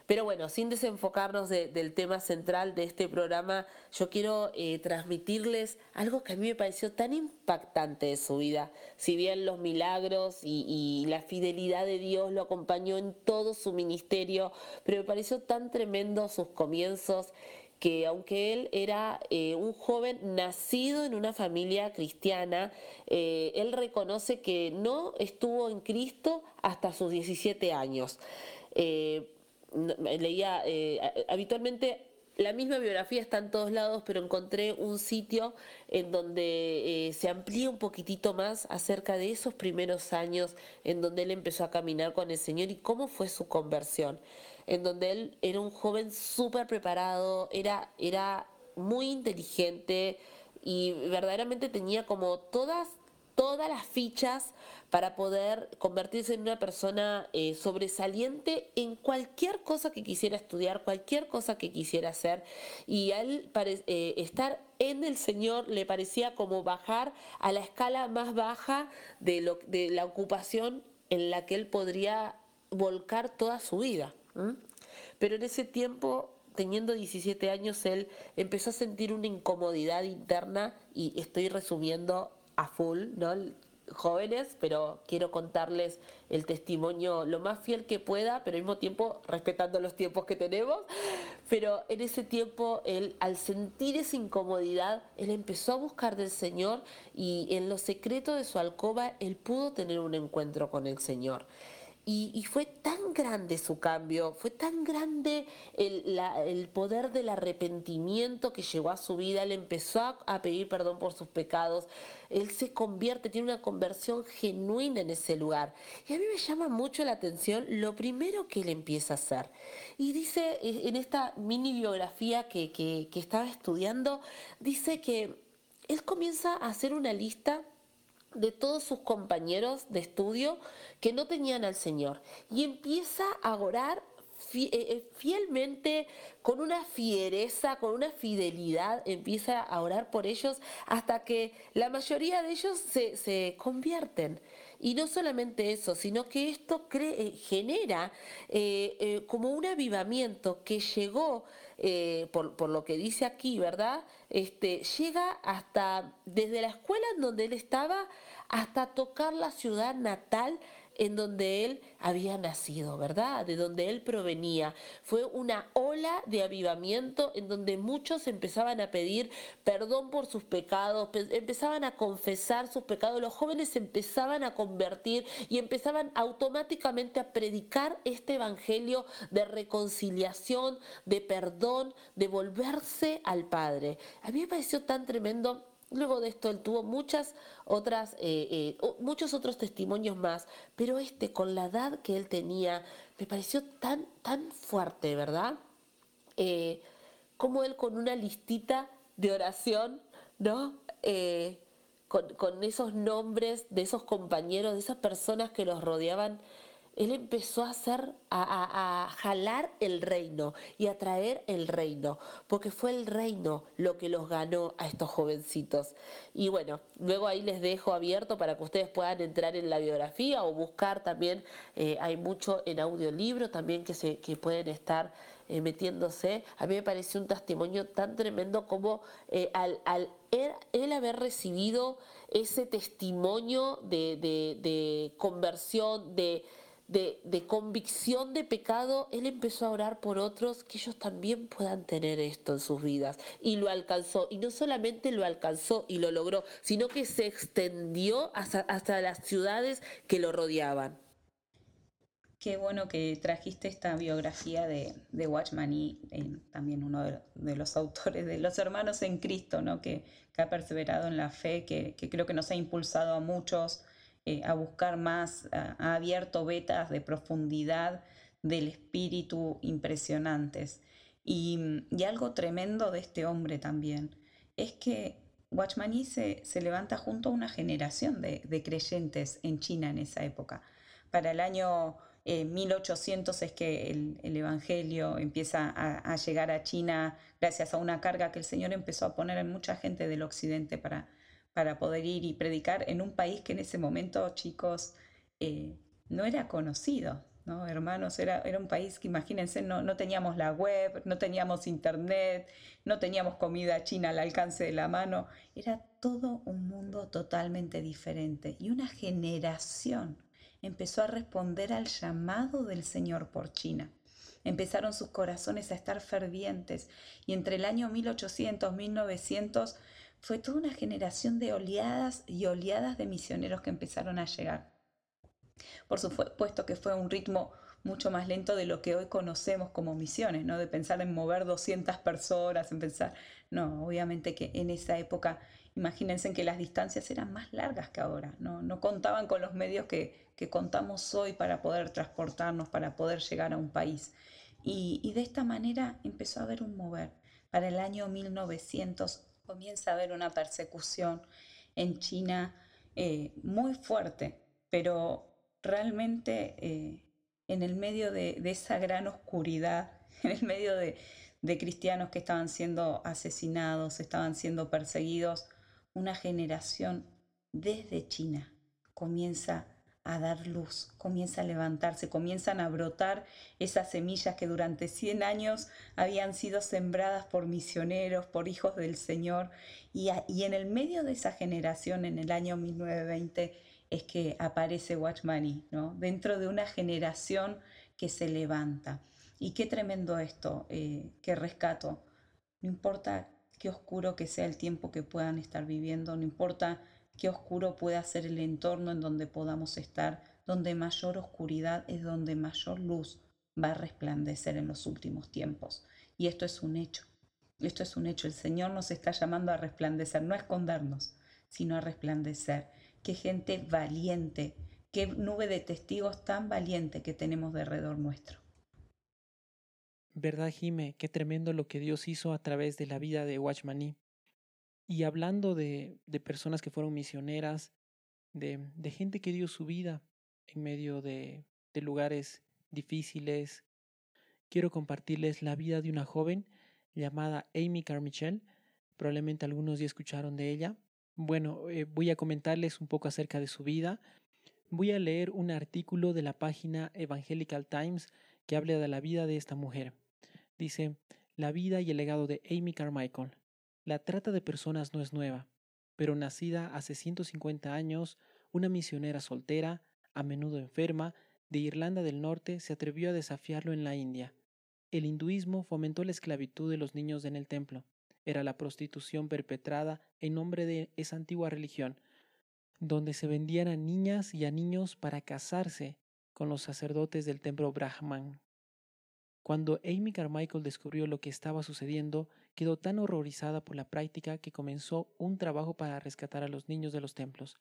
Pero bueno, sin desenfocarnos del tema central de este programa, yo quiero eh, transmitirles algo que a mí me pareció tan impactante de su vida. Si bien los milagros y, la fidelidad de Dios lo acompañó en todo su ministerio, pero me pareció tan tremendo sus comienzos que aunque él era eh, un joven nacido en una familia cristiana, eh, él reconoce que no estuvo en Cristo hasta sus 17 años leía eh, habitualmente la misma biografía está en todos lados, pero encontré un sitio en donde eh, se amplía un poquitito más acerca de esos primeros años en donde él empezó a caminar con el Señor y cómo fue su conversión, en donde él era un joven súper preparado, era, era muy inteligente y verdaderamente tenía como todas, todas las fichas para poder convertirse en una persona eh, sobresaliente en cualquier cosa que quisiera estudiar, cualquier cosa que quisiera hacer. Y a él eh, estar en el Señor le parecía como bajar a la escala más baja de la ocupación en la que él podría volcar toda su vida. Pero en ese tiempo teniendo 17 años, él empezó a sentir una incomodidad interna y estoy resumiendo a full, ¿no? Jóvenes, pero quiero contarles el testimonio lo más fiel que pueda, pero al mismo tiempo respetando los tiempos que tenemos. Pero en ese tiempo, él, al sentir esa incomodidad, él empezó a buscar del Señor y en lo secreto de su alcoba, él pudo tener un encuentro con el Señor. Y, fue tan grande su cambio, fue tan grande el, poder del arrepentimiento que llegó a su vida. Él empezó a, pedir perdón por sus pecados. Él se convierte, tiene una conversión genuina en ese lugar. Y a mí me llama mucho la atención lo primero que él empieza a hacer. Y dice eh, en esta mini biografía que, que estaba estudiando, dice que él comienza a hacer una lista de todos sus compañeros de estudio que no tenían al Señor y empieza a orar eh, eh, fielmente, con una fiereza, con una fidelidad, empieza a orar por ellos hasta que la mayoría de ellos se, se convierten. Y no solamente eso, sino que esto genera eh, eh, como un avivamiento que llegó, por, por, lo que dice aquí, ¿verdad? Este, llega hasta, desde la escuela en donde él estaba, hasta tocar la ciudad natal en donde él había nacido, ¿verdad? De donde él provenía. Fue una ola de avivamiento en donde muchos empezaban a pedir perdón por sus pecados, empezaban a confesar sus pecados, los jóvenes empezaban a convertir y empezaban automáticamente a predicar este evangelio de reconciliación, de perdón, de volverse al Padre. A mí me pareció tan tremendo Luego de esto él tuvo muchas otras, eh, eh, muchos otros testimonios más, pero este con la edad que él tenía me pareció tan, tan fuerte, ¿verdad? Eh, como él con una listita de oración, ¿no? con, con esos nombres de esos compañeros, de esas personas que los rodeaban, él empezó a hacer, a, jalar el reino y a traer el reino, porque fue el reino lo que los ganó a estos jovencitos. Y bueno, luego ahí les dejo abierto para que ustedes puedan entrar en la biografía o buscar también, eh, hay mucho en audiolibro también que, se, que pueden estar eh, metiéndose. A mí me pareció un testimonio tan tremendo como eh, al, él, haber recibido ese testimonio de conversión, de de, convicción de pecado, él empezó a orar por otros que ellos también puedan tener esto en sus vidas. Y lo alcanzó. Y no solamente lo alcanzó y lo logró, sino que se extendió hasta, las ciudades que lo rodeaban. Qué bueno que trajiste esta biografía de, de Watchman y también uno de, los autores de Los Hermanos en Cristo, ¿no? que, ha perseverado en la fe, que, que creo que nos ha impulsado a muchos eh, a buscar más, ha abierto vetas de profundidad del espíritu impresionantes. Y, algo tremendo de este hombre también es que Watchmaní se, se levanta junto a una generación de, creyentes en China en esa época. Para el año 1800 eh, es que el, Evangelio empieza a, llegar a China gracias a una carga que el Señor empezó a poner en mucha gente del occidente para, para poder ir y predicar en un país que en ese momento, chicos, eh, no era conocido, ¿no? Hermanos, era, era un país que imagínense, no, no teníamos la web, no teníamos internet, no teníamos comida china al alcance de la mano, era todo un mundo totalmente diferente y una generación empezó a responder al llamado del Señor por China. Empezaron sus corazones a estar fervientes y entre el año 1800 1900 fue toda una generación de oleadas y oleadas de misioneros que empezaron a llegar. Por supuesto que fue un ritmo mucho más lento de lo que hoy conocemos como misiones, ¿no? De pensar en mover 200 personas, en pensar, no, obviamente que en esa época, imagínense que las distancias eran más largas que ahora, no, no contaban con los medios que, que contamos hoy para poder transportarnos, para poder llegar a un país. Y, y de esta manera empezó a haber un mover. Para el año 1900 comienza a haber una persecución en China eh, muy fuerte, pero realmente eh, en el medio de, esa gran oscuridad, en el medio de, de cristianos que estaban siendo asesinados, estaban siendo perseguidos, una generación desde China comienza a dar luz, comienza a levantarse, comienzan a brotar esas semillas que durante 100 años habían sido sembradas por misioneros, por hijos del Señor. Y, en el medio de esa generación, en el año 1920, es que aparece Watchmani, ¿no? dentro de una generación que se levanta. Y qué tremendo esto eh, que rescato. No importa qué oscuro que sea el tiempo que puedan estar viviendo, no importa qué oscuro puede ser el entorno en donde podamos estar, donde mayor oscuridad es donde mayor luz va a resplandecer en los últimos tiempos. Y esto es un hecho. Esto es un hecho. El Señor nos está llamando a resplandecer, no a escondernos, sino a resplandecer. Qué gente valiente, qué nube de testigos tan valiente que tenemos de alrededor nuestro. ¿Verdad, Jime? Qué tremendo lo que Dios hizo a través de la vida de Watchmaní. Y hablando de, de personas que fueron misioneras, de, de, gente que dio su vida en medio de, de lugares difíciles, quiero compartirles la vida de una joven llamada Amy Carmichael. Probablemente algunos ya escucharon de ella. Bueno, eh, voy a comentarles un poco acerca de su vida. Voy a leer un artículo de la página Evangelical Times que habla de la vida de esta mujer. Dice, la vida y el legado de Amy Carmichael. La trata de personas no es nueva, pero nacida hace 150 años, una misionera soltera, a menudo enferma, de Irlanda del Norte, se atrevió a desafiarlo en la India. El hinduismo fomentó la esclavitud de los niños en el templo. Era la prostitución perpetrada en nombre de esa antigua religión, donde se vendían a niñas y a niños para casarse con los sacerdotes del templo Brahman. Cuando Amy Carmichael descubrió lo que estaba sucediendo, quedó tan horrorizada por la práctica que comenzó un trabajo para rescatar a los niños de los templos.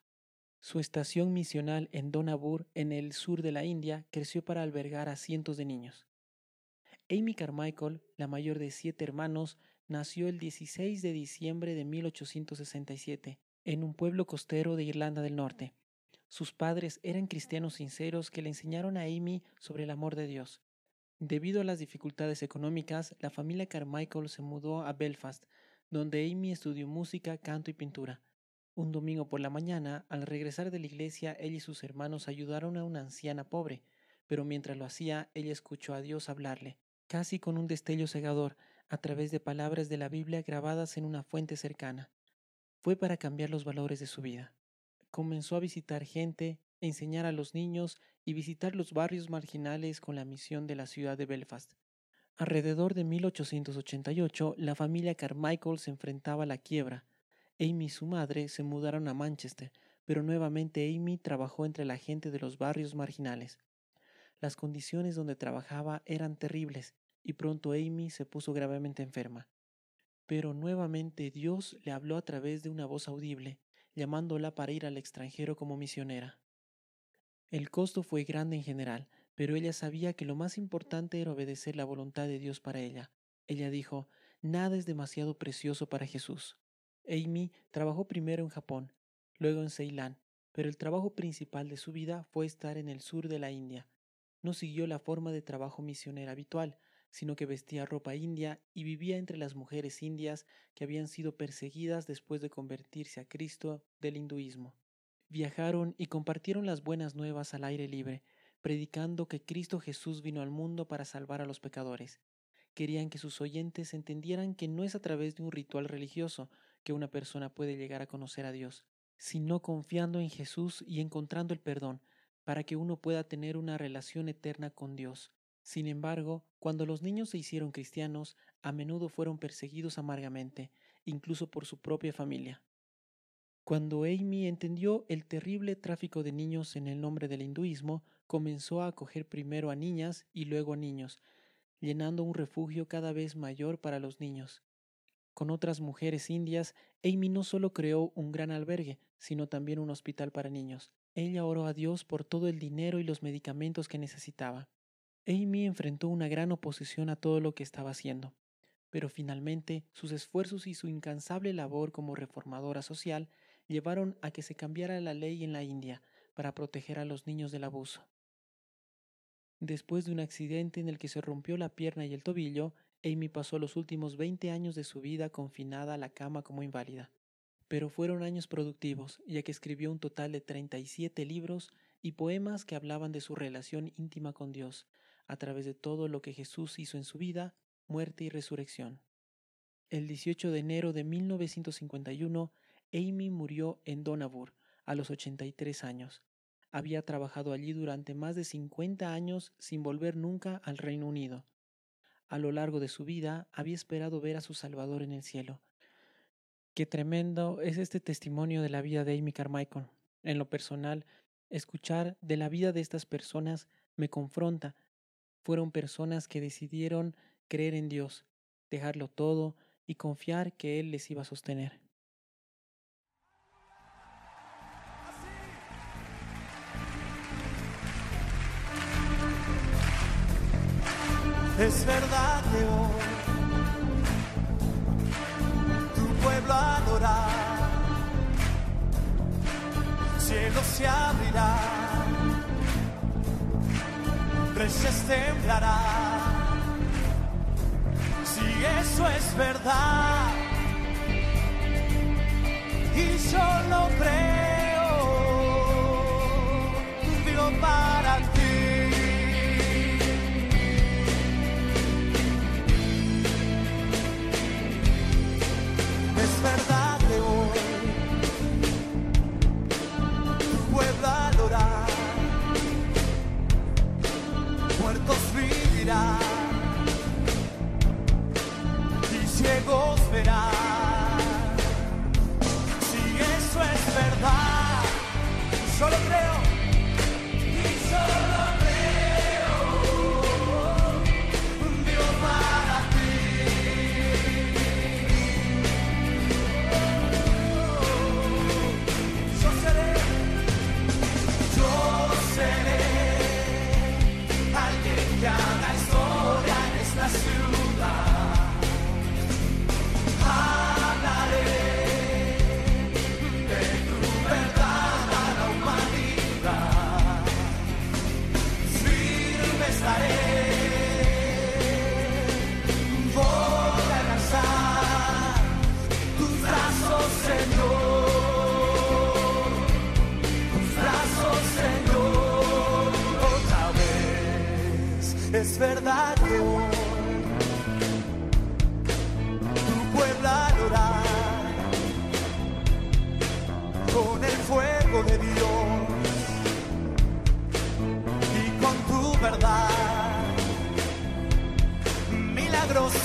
Su estación misional en Donabur, en el sur de la India, creció para albergar a cientos de niños. Amy Carmichael, la mayor de siete hermanos, nació el 16 de diciembre de 1867 en un pueblo costero de Irlanda del Norte. Sus padres eran cristianos sinceros que le enseñaron a Amy sobre el amor de Dios. Debido a las dificultades económicas, la familia Carmichael se mudó a Belfast, donde Amy estudió música, canto y pintura. Un domingo por la mañana, al regresar de la iglesia, ella y sus hermanos ayudaron a una anciana pobre, pero mientras lo hacía, ella escuchó a Dios hablarle, casi con un destello cegador, a través de palabras de la Biblia grabadas en una fuente cercana. Fue para cambiar los valores de su vida. Comenzó a visitar gente, enseñar a los niños y visitar los barrios marginales con la misión de la ciudad de Belfast. Alrededor de 1888, la familia Carmichael se enfrentaba a la quiebra. Amy y su madre se mudaron a Manchester, pero nuevamente Amy trabajó entre la gente de los barrios marginales. Las condiciones donde trabajaba eran terribles y pronto Amy se puso gravemente enferma. Pero nuevamente Dios le habló a través de una voz audible, llamándola para ir al extranjero como misionera. El costo fue grande en general, pero ella sabía que lo más importante era obedecer la voluntad de Dios para ella. Ella dijo, nada es demasiado precioso para Jesús. Amy trabajó primero en Japón, luego en Ceilán, pero el trabajo principal de su vida fue estar en el sur de la India. No siguió la forma de trabajo misionera habitual, sino que vestía ropa india y vivía entre las mujeres indias que habían sido perseguidas después de convertirse a Cristo del hinduismo viajaron y compartieron las buenas nuevas al aire libre, predicando que Cristo Jesús vino al mundo para salvar a los pecadores. Querían que sus oyentes entendieran que no es a través de un ritual religioso que una persona puede llegar a conocer a Dios, sino confiando en Jesús y encontrando el perdón, para que uno pueda tener una relación eterna con Dios. Sin embargo, cuando los niños se hicieron cristianos, a menudo fueron perseguidos amargamente, incluso por su propia familia. Cuando Amy entendió el terrible tráfico de niños en el nombre del hinduismo, comenzó a acoger primero a niñas y luego a niños, llenando un refugio cada vez mayor para los niños. Con otras mujeres indias, Amy no solo creó un gran albergue, sino también un hospital para niños. Ella oró a Dios por todo el dinero y los medicamentos que necesitaba. Amy enfrentó una gran oposición a todo lo que estaba haciendo, pero finalmente sus esfuerzos y su incansable labor como reformadora social llevaron a que se cambiara la ley en la India para proteger a los niños del abuso. Después de un accidente en el que se rompió la pierna y el tobillo, Amy pasó los últimos 20 años de su vida confinada a la cama como inválida. Pero fueron años productivos, ya que escribió un total de 37 libros y poemas que hablaban de su relación íntima con Dios, a través de todo lo que Jesús hizo en su vida, muerte y resurrección. El 18 de enero de 1951, Amy murió en Donabur a los 83 años. Había trabajado allí durante más de 50 años sin volver nunca al Reino Unido. A lo largo de su vida había esperado ver a su Salvador en el cielo. Qué tremendo es este testimonio de la vida de Amy Carmichael. En lo personal, escuchar de la vida de estas personas me confronta. Fueron personas que decidieron creer en Dios, dejarlo todo y confiar que Él les iba a sostener. Es verdad que hoy tu pueblo adora, cielo se abrirá, reyes temblarán. Si eso es verdad,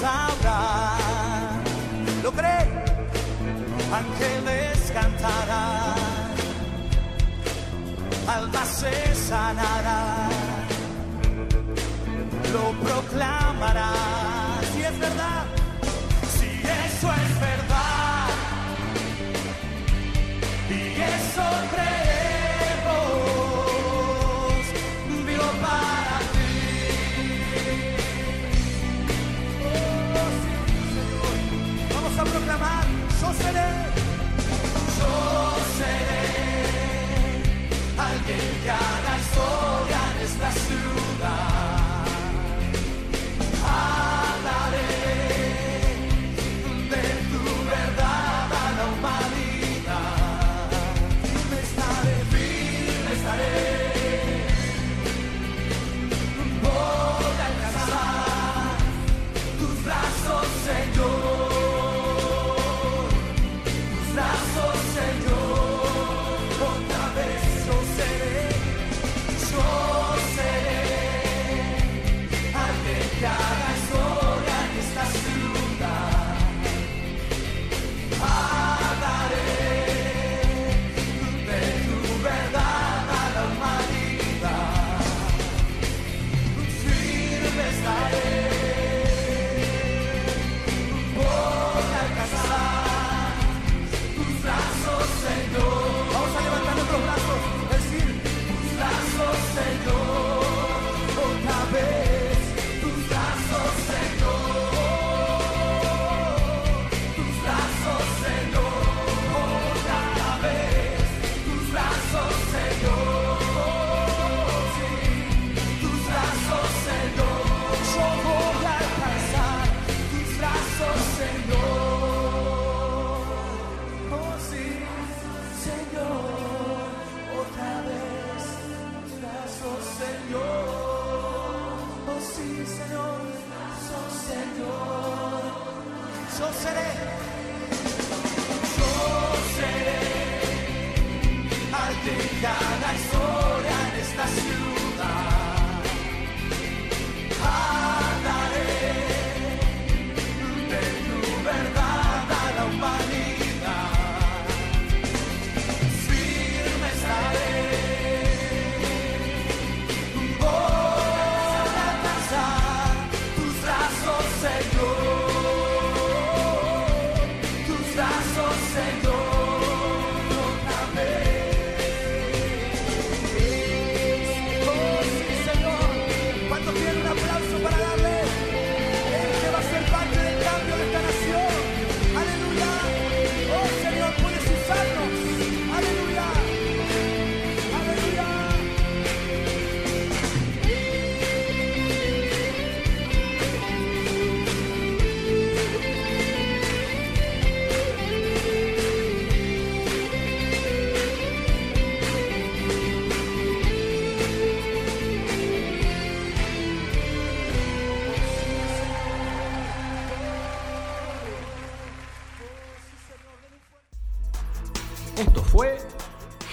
sabrá. Lo cree, ángeles cantarán, almas se sanarán, lo proclamarán.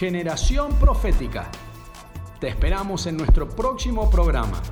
Generación Profética. Te esperamos en nuestro próximo programa.